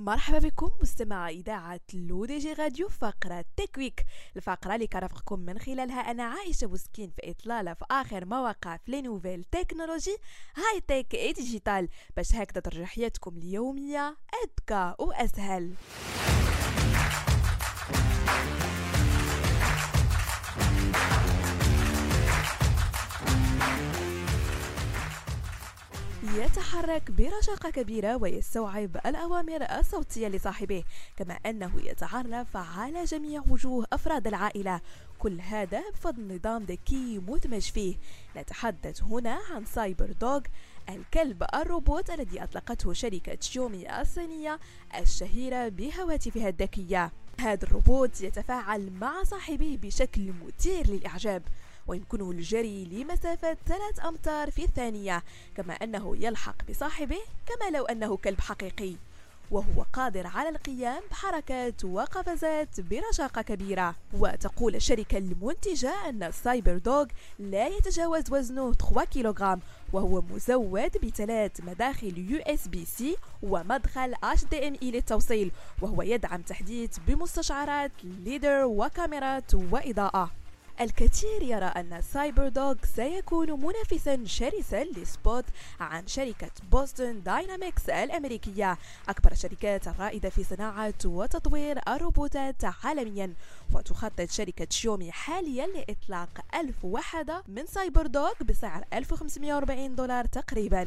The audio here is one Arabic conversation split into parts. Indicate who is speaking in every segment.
Speaker 1: مرحبا بكم مستمعي إذاعة L'ODJ Radio فقرة Teck Week الفقرة اللي كنرافقكم من خلالها أنا عائشة بوسكين في إطلالة في آخر ما وقع في les nouvelles technologies high-tech et digital باش هكذا ترجع حياتكم اليومية أذكى وأسهل. يتحرك برشاقة كبيرة ويستوعب الأوامر الصوتية لصاحبه كما أنه يتعرف على جميع وجوه أفراد العائلة. كل هذا بفضل نظام ذكي مدمج فيه. نتحدث هنا عن Cyber Dog الكلب الروبوت الذي أطلقته شركة شيومي الصينية الشهيرة بهواتفها الذكية. هذا الروبوت يتفاعل مع صاحبه بشكل مثير للإعجاب. ويمكنه الجري لمسافة ثلاث أمتار في الثانية كما أنه يلحق بصاحبه كما لو أنه كلب حقيقي. وهو قادر على القيام بحركات وقفزات برشاقة كبيرة. وتقول الشركة المنتجة أن ال Cyber Dog لا يتجاوز وزنه 3 كيلوغرام وهو مزود بثلاث مداخل USB-C ومدخل HDMI للتوصيل وهو يدعم تحديث بمستشعرات LiDAR وكاميرات وإضاءة. الكثير يرى أن Cyber Dog سيكون منافسا شرسا ل Spot عن شركة Boston Dynamics الأمريكية. أكبر الشركات الرائدة في صناعة وتطوير الروبوتات عالميا. وتخطط شركة شيومي حاليا لإطلاق ألف وحدة من Cyber Dog بسعر 1540 دولار تقريبا.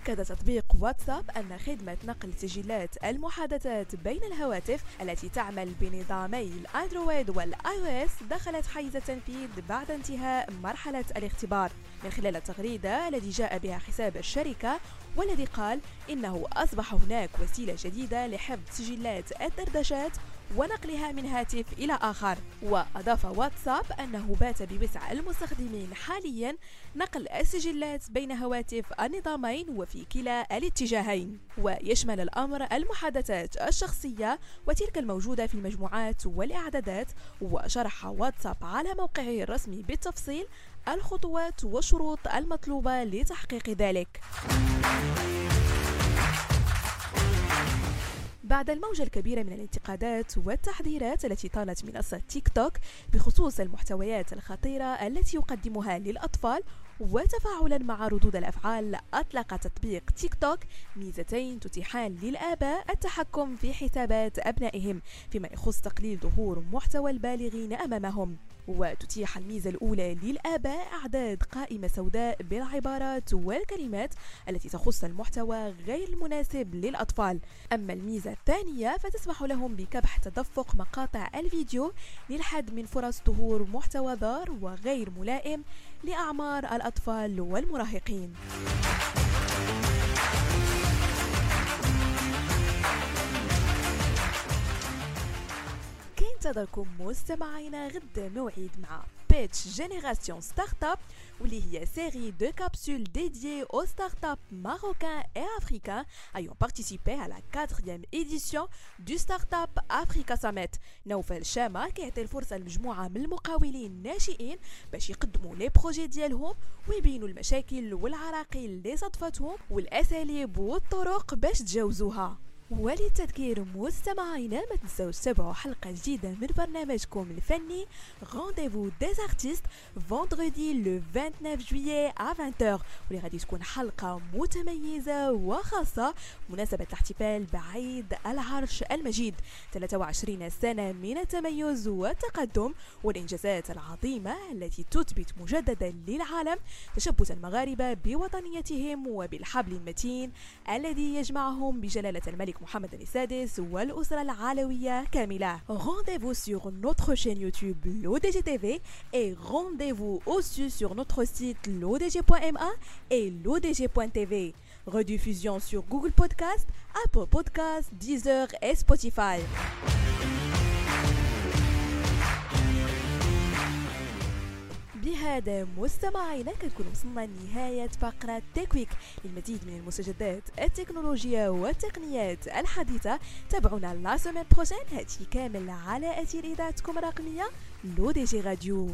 Speaker 1: أكد تطبيق واتساب أن خدمة نقل سجلات المحادثات بين الهواتف التي تعمل بنظامي الأندرويد والآي أو إس دخلت حيز التنفيذ بعد انتهاء مرحلة الاختبار. من خلال التغريدة الذي جاء بها حساب الشركة والذي قال إنه أصبح هناك وسيلة جديدة لحفظ سجلات الدردشات ونقلها من هاتف إلى آخر. وأضاف واتساب أنه بات بوسع المستخدمين حاليا نقل السجلات بين هواتف النظامين وفي كلا الاتجاهين. ويشمل الأمر المحادثات الشخصية وتلك الموجودة في المجموعات والإعدادات. وشرح واتساب على موقعه الرسمي بالتفصيل الخطوات والشروط المطلوبة لتحقيق ذلك. بعد الموجة الكبيرة من الانتقادات والتحذيرات التي طالت منصة تيك توك بخصوص المحتويات الخطيرة التي يقدمها للأطفال وتفاعلا مع ردود الأفعال أطلق تطبيق تيك توك ميزتين تتيحان للآباء التحكم في حسابات أبنائهم فيما يخص تقليل ظهور محتوى البالغين أمامهم. وتتيح الميزة الأولى للآباء إعداد قائمة سوداء بالعبارات والكلمات التي تخص المحتوى غير المناسب للأطفال. أما الميزة الثانية فتسمح لهم بكبح تدفق مقاطع الفيديو للحد من فرص ظهور محتوى ضار وغير ملائم لأعمار الأطفال والمراهقين. انتظركم مستمعينا غدا موعد مع Pitch Génération Start-up واللي هي série de capsules dédiées aux startups marocains et africains. Ayant participé à la quatrième édition du Startup Africa Summit. نوفل شامة كيعطي الفرصة لمجموعة من المقاولين الناشئين باش يقدموا لي بروجي ديالهم ويبينوا المشاكل والعراقيل اللي صدفتهم والأساليب والطرق باش تجاوزوها. وللتذكير مستمعينا ما تنسوش تتابعوا حلقة جديدة من برنامجكم الفني Rendez-vous des artistes vendredi le 29 juillet à 20h واللي غادي تكون حلقة متميزة وخاصة مناسبة الاحتفال بعيد العرش المجيد. 23 سنة من التميز والتقدم والإنجازات العظيمة التي تثبت مجددا للعالم تشبث المغاربة بوطنيتهم وبالحبل المتين الذي يجمعهم بجلالة الملك Mohamed السادس والأسرة العلوية كاملة Rendez-vous sur notre chaîne YouTube l'ODG TV et rendez-vous aussi sur notre site l'ODG.ma et l'ODG.tv Rediffusion sur Google Podcast, Apple Podcast, Deezer et Spotify. بهذا مستمعينا كنكون وصلنا لنهاية فقرة Teck Week للمزيد من المستجدات التكنولوجيا والتقنيات الحديثة. تابعونا la semaine prochaine هادشي كامل على أثير إذاعتكم الرقمية L'ODJ Radio.